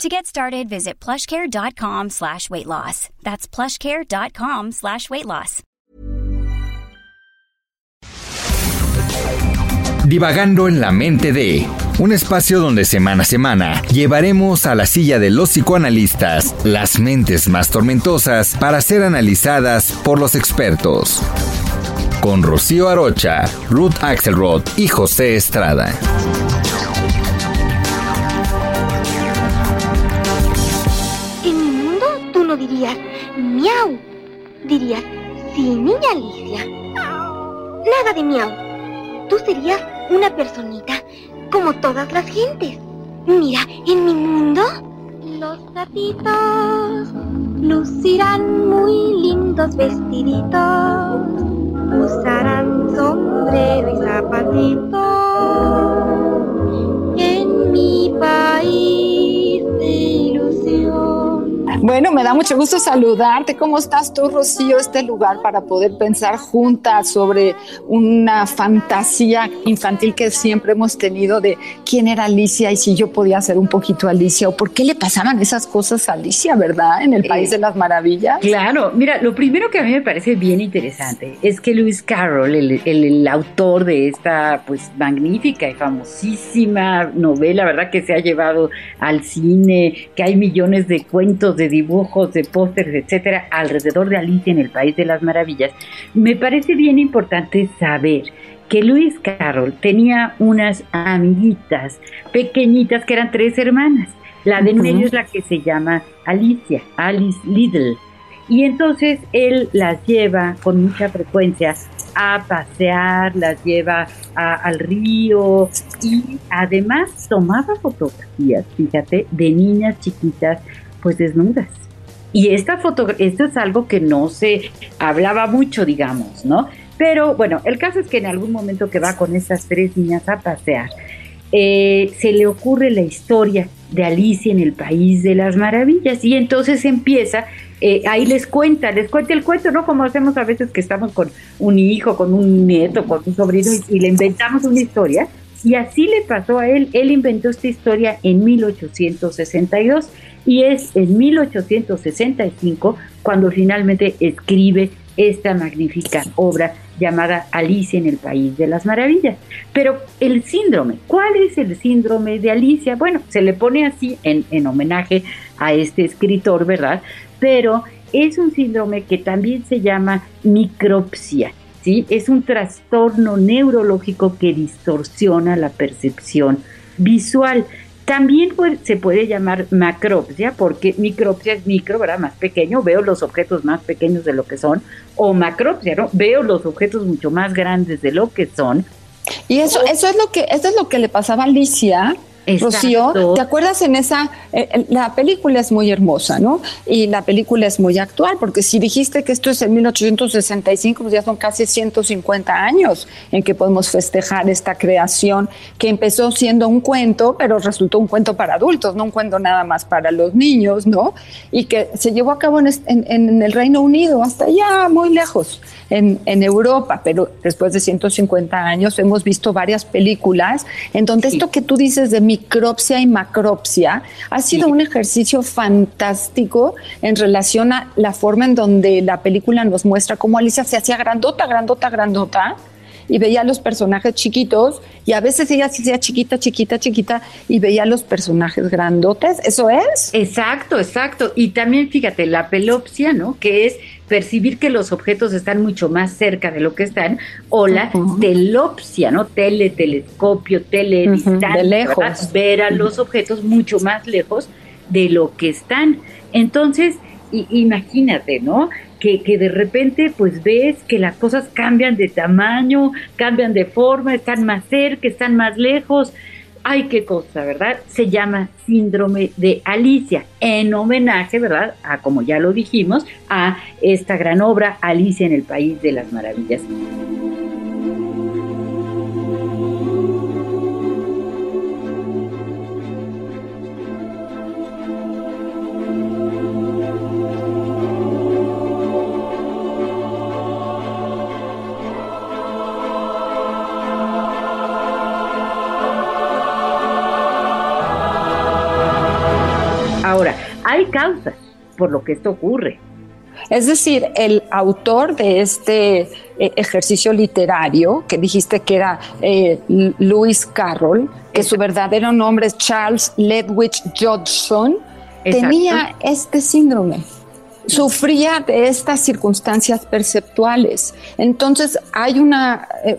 To get started, visit plushcare.com slash weight loss. That's plushcare.com slash weight loss. Divagando en la mente de un espacio donde semana a semana llevaremos a la silla de los psicoanalistas las mentes más tormentosas para ser analizadas por los expertos. Con Rocío Arocha, Ruth Axelrod y José Estrada. Dirías miau. Dirías, sí, niña Alicia. Nada de miau. Tú serías una personita como todas las gentes. Mira, en mi mundo, los gatitos lucirán muy lindos vestiditos. Usarán sombrero y zapatito. Bueno, me da mucho gusto saludarte. ¿Cómo estás tú, Rocío? Este lugar para poder pensar juntas sobre una fantasía infantil que siempre hemos tenido de quién era Alicia y si yo podía ser un poquito Alicia o por qué le pasaban esas cosas a Alicia, ¿verdad? En el País de las Maravillas. Claro, mira, lo primero que a mí me parece bien interesante es que Lewis Carroll, el, el autor de esta pues magnífica y famosísima novela, ¿verdad? Que se ha llevado al cine, que hay millones de cuentos de dibujos, de pósteres, etcétera, alrededor de Alicia en el País de las Maravillas, me parece bien importante saber que Luis Carroll tenía unas amiguitas pequeñitas que eran tres hermanas. La de medio es la que se llama Alicia, Alice Little. Y entonces él las lleva con mucha frecuencia a pasear, las lleva al río y además tomaba fotografías, fíjate, de niñas chiquitas pues desnudas. Y esta foto, esto es algo que no se hablaba mucho, digamos, ¿no? Pero bueno, el caso es que en algún momento que va con estas tres niñas a pasear, eh, se le ocurre la historia de Alicia en el País de las Maravillas y entonces empieza, eh, ahí les cuenta, les cuenta el cuento, ¿no? Como hacemos a veces que estamos con un hijo, con un nieto, con un sobrino y le inventamos una historia. Y así le pasó a él, él inventó esta historia en 1862 y es en 1865 cuando finalmente escribe esta magnífica obra llamada Alicia en el País de las Maravillas. Pero el síndrome, ¿cuál es el síndrome de Alicia? Bueno, se le pone así en, en homenaje a este escritor, ¿verdad? Pero es un síndrome que también se llama micropsia. ¿Sí? Es un trastorno neurológico que distorsiona la percepción visual. También se puede llamar macropsia, porque micropsia es micro, ¿verdad? Más pequeño, veo los objetos más pequeños de lo que son, o macropsia, ¿no? Veo los objetos mucho más grandes de lo que son. Y eso, eso es lo que, eso es lo que le pasaba a Alicia Rocío, ¿te acuerdas en esa? Eh, la película es muy hermosa, ¿no? Y la película es muy actual, porque si dijiste que esto es en 1865, pues ya son casi 150 años en que podemos festejar esta creación que empezó siendo un cuento, pero resultó un cuento para adultos, no un cuento nada más para los niños, ¿no? Y que se llevó a cabo en, en el Reino Unido, hasta allá muy lejos en, en, Europa, pero después de 150 años hemos visto varias películas en donde esto que tú dices de micropsia y macropsia ha sido un ejercicio fantástico en relación a la forma en donde la película nos muestra cómo Alicia se hacía grandota, grandota, grandota y veía a los personajes chiquitos y a veces ella se hacía chiquita, chiquita, chiquita y veía a los personajes grandotes. ¿Eso es? Exacto, exacto. Y también fíjate, la pelopsia, ¿no? Que es percibir que los objetos están mucho más cerca de lo que están, o la telopsia, ¿no? Tele, telescopio, tele, de lejos. ver a los objetos mucho más lejos de lo que están. Entonces, imagínate, ¿no? Que, de repente pues ves que las cosas cambian de tamaño, cambian de forma, están más cerca, están más lejos. ay, qué cosa, ¿verdad? Se llama síndrome de Alicia, en homenaje, ¿verdad? A, como ya lo dijimos, a esta gran obra, Alicia en el País de las Maravillas. Por lo que esto ocurre. Es decir, el autor de este eh, ejercicio literario, que dijiste que era eh, Lewis Carroll, que su verdadero nombre es Charles Ledwidge Johnson, tenía este síndrome sufría de estas circunstancias perceptuales. Entonces hay una, eh,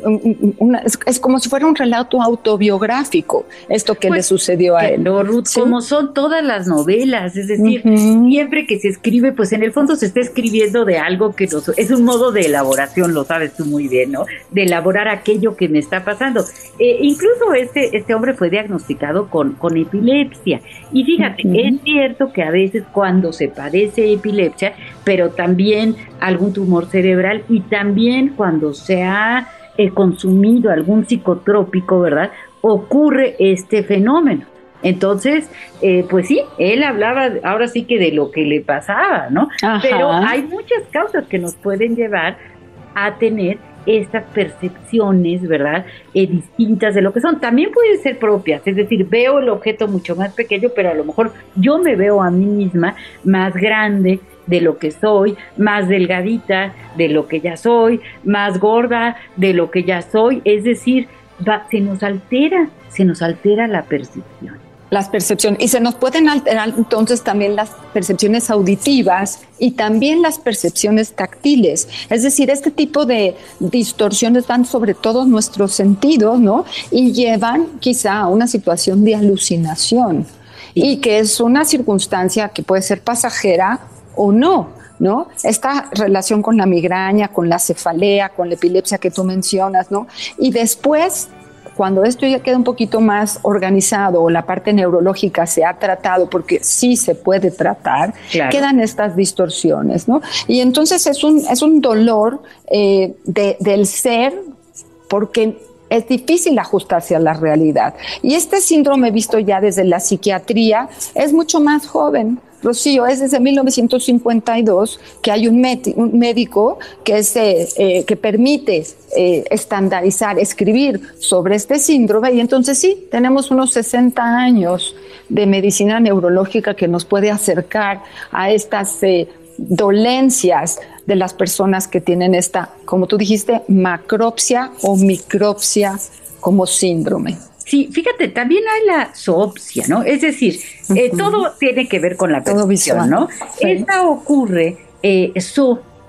es, como si fuera un relato autobiográfico esto que le pues, sucedió a él. Como son todas las novelas, es decir, siempre que se escribe, pues en el fondo se está escribiendo de algo que nos, es un modo de elaboración, lo sabes tú muy bien, ¿no? De elaborar aquello que me está pasando. Eh, incluso este, este hombre fue diagnosticado con, con epilepsia. Y fíjate, es cierto que a veces cuando se padece epilepsia, pero también algún tumor cerebral y también cuando se ha eh, consumido algún psicotrópico, ¿verdad? Ocurre este fenómeno. Entonces, eh, pues sí, él hablaba ahora sí que de lo que le pasaba, ¿no? Pero hay muchas causas que nos pueden llevar a tener estas percepciones, ¿verdad? Eh, distintas de lo que son. También pueden ser propias, es decir, veo el objeto mucho más pequeño, pero a lo mejor yo me veo a mí misma más grande, de lo que soy, más delgadita de lo que ya soy, más gorda de lo que ya soy, es decir, se nos altera, se nos altera la percepción. Las percepciones, y se nos pueden alterar entonces también las percepciones auditivas y también las percepciones táctiles. Es decir, este tipo de distorsiones van sobre todo nuestros sentidos, ¿no? Y llevan quizá a una situación de alucinación y que es una circunstancia que puede ser pasajera o no, ¿no? Esta relación con la migraña, con la cefalea, con la epilepsia que tú mencionas, ¿no? Y después, cuando esto ya queda un poquito más organizado o la parte neurológica se ha tratado, porque sí se puede tratar, quedan estas distorsiones, ¿no? Y entonces es un, es un dolor eh, del ser porque es difícil ajustarse a la realidad. Y este síndrome visto ya desde la psiquiatría es mucho más joven. Rocío, es desde 1952 que hay un, médico que, es, eh, eh, permite eh, estandarizar, escribir sobre este síndrome y entonces sí, tenemos unos 60 años de medicina neurológica que nos puede acercar a estas dolencias de las personas que tienen esta, como tú dijiste, macropsia o micropsia como síndrome. Sí, fíjate, también hay la zoopsia, ¿no? Es decir, eh, todo tiene que ver con la percepción, ¿no? Esta ocurre, eh,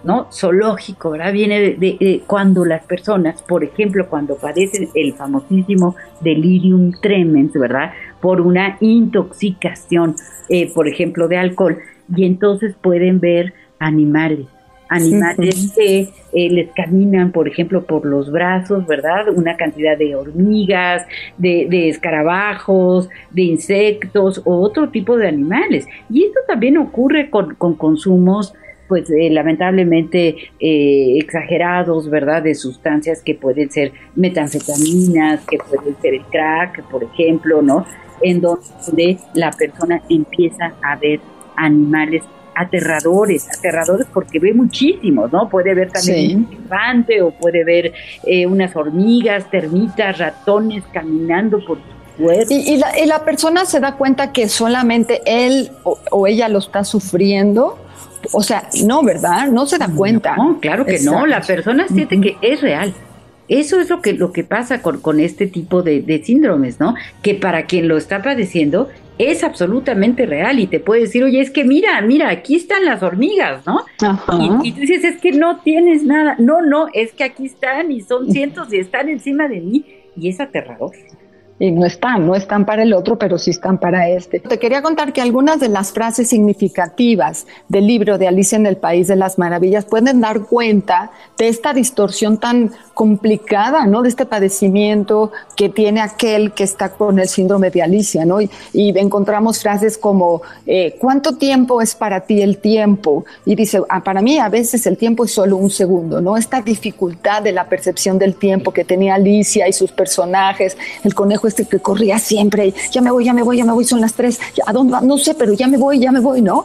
¿no? Zoológico, ¿verdad? Viene de, cuando las personas, por ejemplo, cuando padecen el famosísimo delirium tremens, ¿verdad? Por una intoxicación, eh, por ejemplo, de alcohol, y entonces pueden ver animales animales que eh, les caminan, por ejemplo, por los brazos, ¿verdad? Una cantidad de hormigas, de, escarabajos, de insectos o otro tipo de animales. Y esto también ocurre con, consumos pues eh, lamentablemente eh, exagerados, ¿verdad? De sustancias que pueden ser metanfetaminas, que pueden ser el crack, por ejemplo, ¿no? En donde la persona empieza a ver animales aterradores, aterradores porque ve muchísimos, ¿no? Puede ver también un elefante o puede ver eh, unas hormigas, termitas, ratones caminando por su cuerpo. Y, la, persona se da cuenta que solamente él o, ella lo está sufriendo. O sea, no, ¿verdad? No se da cuenta. No, claro que no. La persona siente que es real. Eso es lo que, lo que pasa con, con este tipo de, de, síndromes, ¿no? Que para quien lo está padeciendo es absolutamente real y te puede decir, oye, es que mira, mira, aquí están las hormigas, ¿no? Y, tú dices, es que no tienes nada. No, no, es que aquí están y son cientos y están encima de mí y es aterrador. Y no están, no están para el otro, pero sí están para este. Te quería contar que algunas de las frases significativas del libro de Alicia en el País de las Maravillas pueden dar cuenta de esta distorsión tan complicada, ¿no? De este padecimiento que tiene aquel que está con el síndrome de Alicia, ¿no? Y, encontramos frases como, eh, ¿cuánto tiempo es para ti el tiempo? Y dice, ah, para mí a veces el tiempo es solo un segundo, ¿no? Esta dificultad de la percepción del tiempo que tenía Alicia y sus personajes, el conejo este que corría siempre, ya me voy, ya me voy, ya me voy, son las tres, ¿a dónde va? No sé, pero ya me voy, ya me voy, ¿no?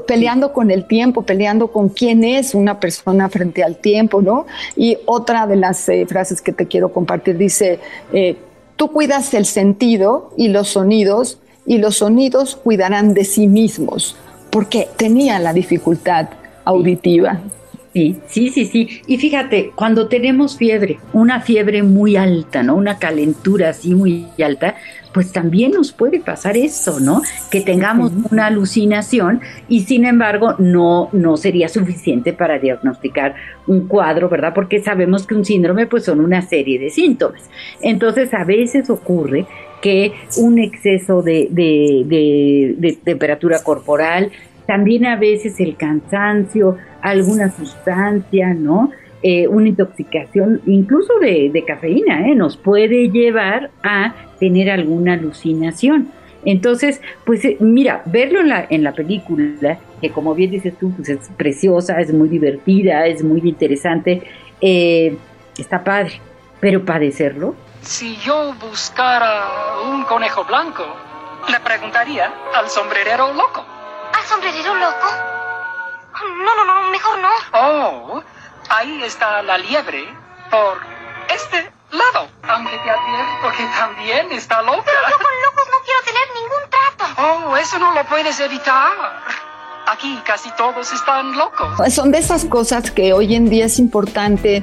peleando con el tiempo, peleando con quién es una persona frente al tiempo, ¿no? Y otra de las eh, frases que te quiero compartir dice, eh, tú cuidas el sentido y los sonidos, y los sonidos cuidarán de sí mismos, porque tenía la dificultad auditiva. Sí, sí, sí, sí. Y fíjate, cuando tenemos fiebre, una fiebre muy alta, ¿no? Una calentura así muy alta, pues también nos puede pasar eso, ¿no? Que tengamos una alucinación y sin embargo no, no sería suficiente para diagnosticar un cuadro, ¿verdad? Porque sabemos que un síndrome pues son una serie de síntomas. Entonces a veces ocurre que un exceso de, de, de temperatura corporal, también a veces el cansancio, alguna sustancia, ¿no? Eh, una intoxicación, incluso de, cafeína, ¿eh? nos puede llevar a tener alguna alucinación. Entonces, pues eh, mira, verlo en la, en la película, que como bien dices tú, pues es preciosa, es muy divertida, es muy interesante, está padre, pero padecerlo. Si yo buscara un conejo blanco, le preguntaría al sombrerero loco. ¿Al sombrerero loco? No, no, no, mejor no. Oh, ahí está la liebre por este lado. Aunque te advierto que también está loca. Pero yo con locos no quiero tener ningún trato. Oh, eso no lo puedes evitar. Aquí casi todos están locos. Son de esas cosas que hoy en día es importante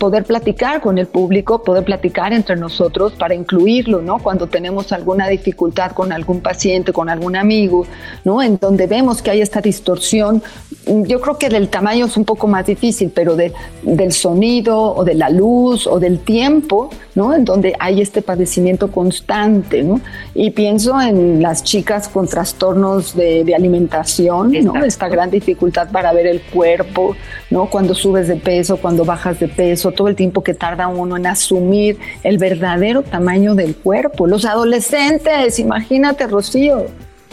poder platicar con el público, poder platicar entre nosotros para incluirlo, ¿no? Cuando tenemos alguna dificultad con algún paciente, con algún amigo, ¿no? En donde vemos que hay esta distorsión, yo creo que del tamaño es un poco más difícil, pero de, del sonido o de la luz o del tiempo, ¿no? En donde hay este padecimiento constante, ¿no? Y pienso en las chicas con trastornos de, de alimentación, ¿no? Esta gran dificultad para ver el cuerpo, ¿no? Cuando subes de peso, cuando bajas de peso, todo el tiempo que tarda uno en asumir el verdadero tamaño del cuerpo. Los adolescentes, imagínate, Rocío.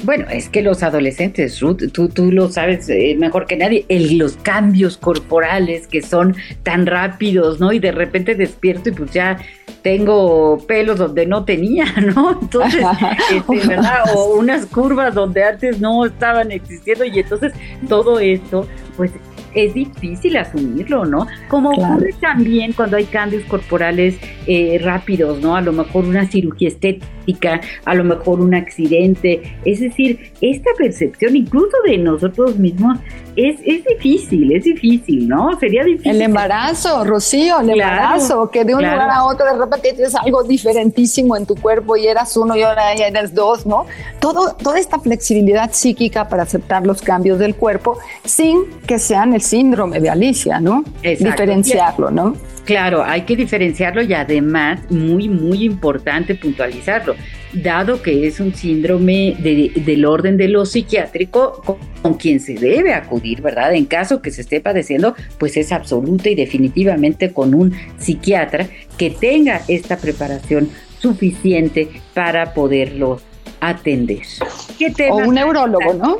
Bueno, es que los adolescentes, Ruth, tú, tú lo sabes eh, mejor que nadie, los cambios corporales que son tan rápidos, ¿no? Y de repente despierto y pues ya tengo pelos donde no tenía, ¿no? Entonces, este, ¿verdad? O unas curvas donde antes no estaban existiendo y entonces todo esto, pues es difícil asumirlo, ¿no? Como ocurre también cuando hay cambios corporales eh, rápidos, ¿no? A lo mejor una cirugía estética, a lo mejor un accidente. Es decir, esta percepción incluso de nosotros mismos es, es difícil, es difícil, ¿no? Sería difícil. El embarazo, Rocío, el embarazo, que de un lugar a otro de repente tienes algo diferentísimo en tu cuerpo y eras uno y ahora ya eres dos, ¿no? Todo, toda esta flexibilidad psíquica para aceptar los cambios del cuerpo sin que sean el síndrome de Alicia, ¿no? Diferenciarlo, ¿no? Claro, hay que diferenciarlo y además, muy, muy importante puntualizarlo, dado que es un síndrome del orden de lo psiquiátrico con, quien se debe acudir, ¿verdad? En caso que se esté padeciendo, pues es absoluta y definitivamente con un psiquiatra que tenga esta preparación suficiente para poderlo atender. O un neurólogo, ¿no?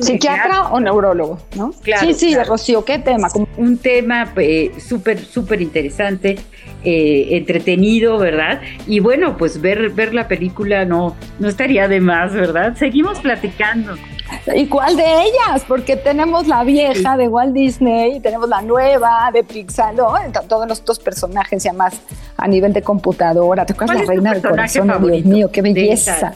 Psiquiatra o neurólogo, ¿no? Claro, sí, sí, Rocío, ¿qué tema? Un tema eh, súper, súper interesante, eh, entretenido, ¿verdad? Y bueno, pues ver, ver la película no, no estaría de más, ¿verdad? Seguimos platicando. ¿Y cuál de ellas? Porque tenemos la vieja de Walt Disney, tenemos la nueva de Pixar, ¿no? Todos los dos personajes ya más a nivel de computadora. ¿Te acuerdas la reina del corazón? Dios mío, qué belleza.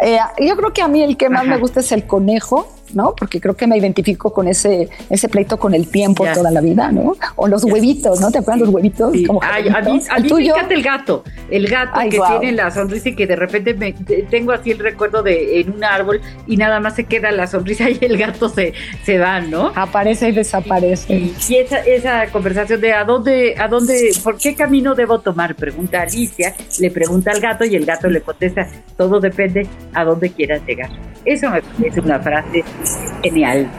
Eh, yo creo que a mí el que más me gusta es el conejo ¿no? Porque creo que me identifico con ese, ese pleito con el tiempo toda la vida, ¿no? O los huevitos, ¿no? ¿Te acuerdas los huevitos? Como a mí, a mí me encanta el gato, el gato que tiene la sonrisa y que de repente me, tengo así el recuerdo de en un árbol y nada más se queda la sonrisa y el gato se, se va, ¿no? Aparece y desaparece. Y, esa, esa conversación de a dónde, a dónde, por qué camino debo tomar, pregunta Alicia, le pregunta al gato y el gato le contesta, todo depende a dónde quieras llegar. Eso me parece una frase genial.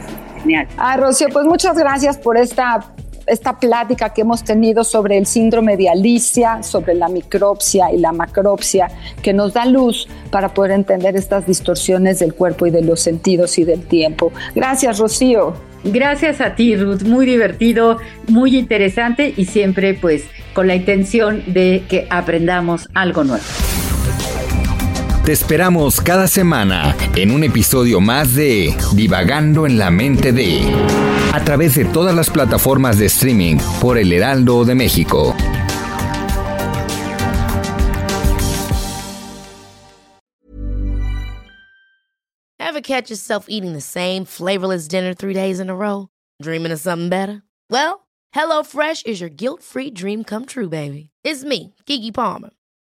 Genial. Ah, Rocío, pues muchas gracias por esta esta plática que hemos tenido sobre el síndrome de Alicia, sobre la micropsia y la macropsia, que nos da luz para poder entender estas distorsiones del cuerpo y de los sentidos y del tiempo. Gracias, Rocío. Gracias a ti, Ruth. Muy divertido, muy interesante y siempre pues con la intención de que aprendamos algo nuevo. Te esperamos cada semana en un episodio más de Divagando en la mente de a través de todas las plataformas de streaming por El Heraldo de México. Ever catch yourself eating the same flavorless dinner three days in a row? Dreaming of something better? Well, HelloFresh is your guilt-free dream come true, baby. It's me, Kiki Palmer.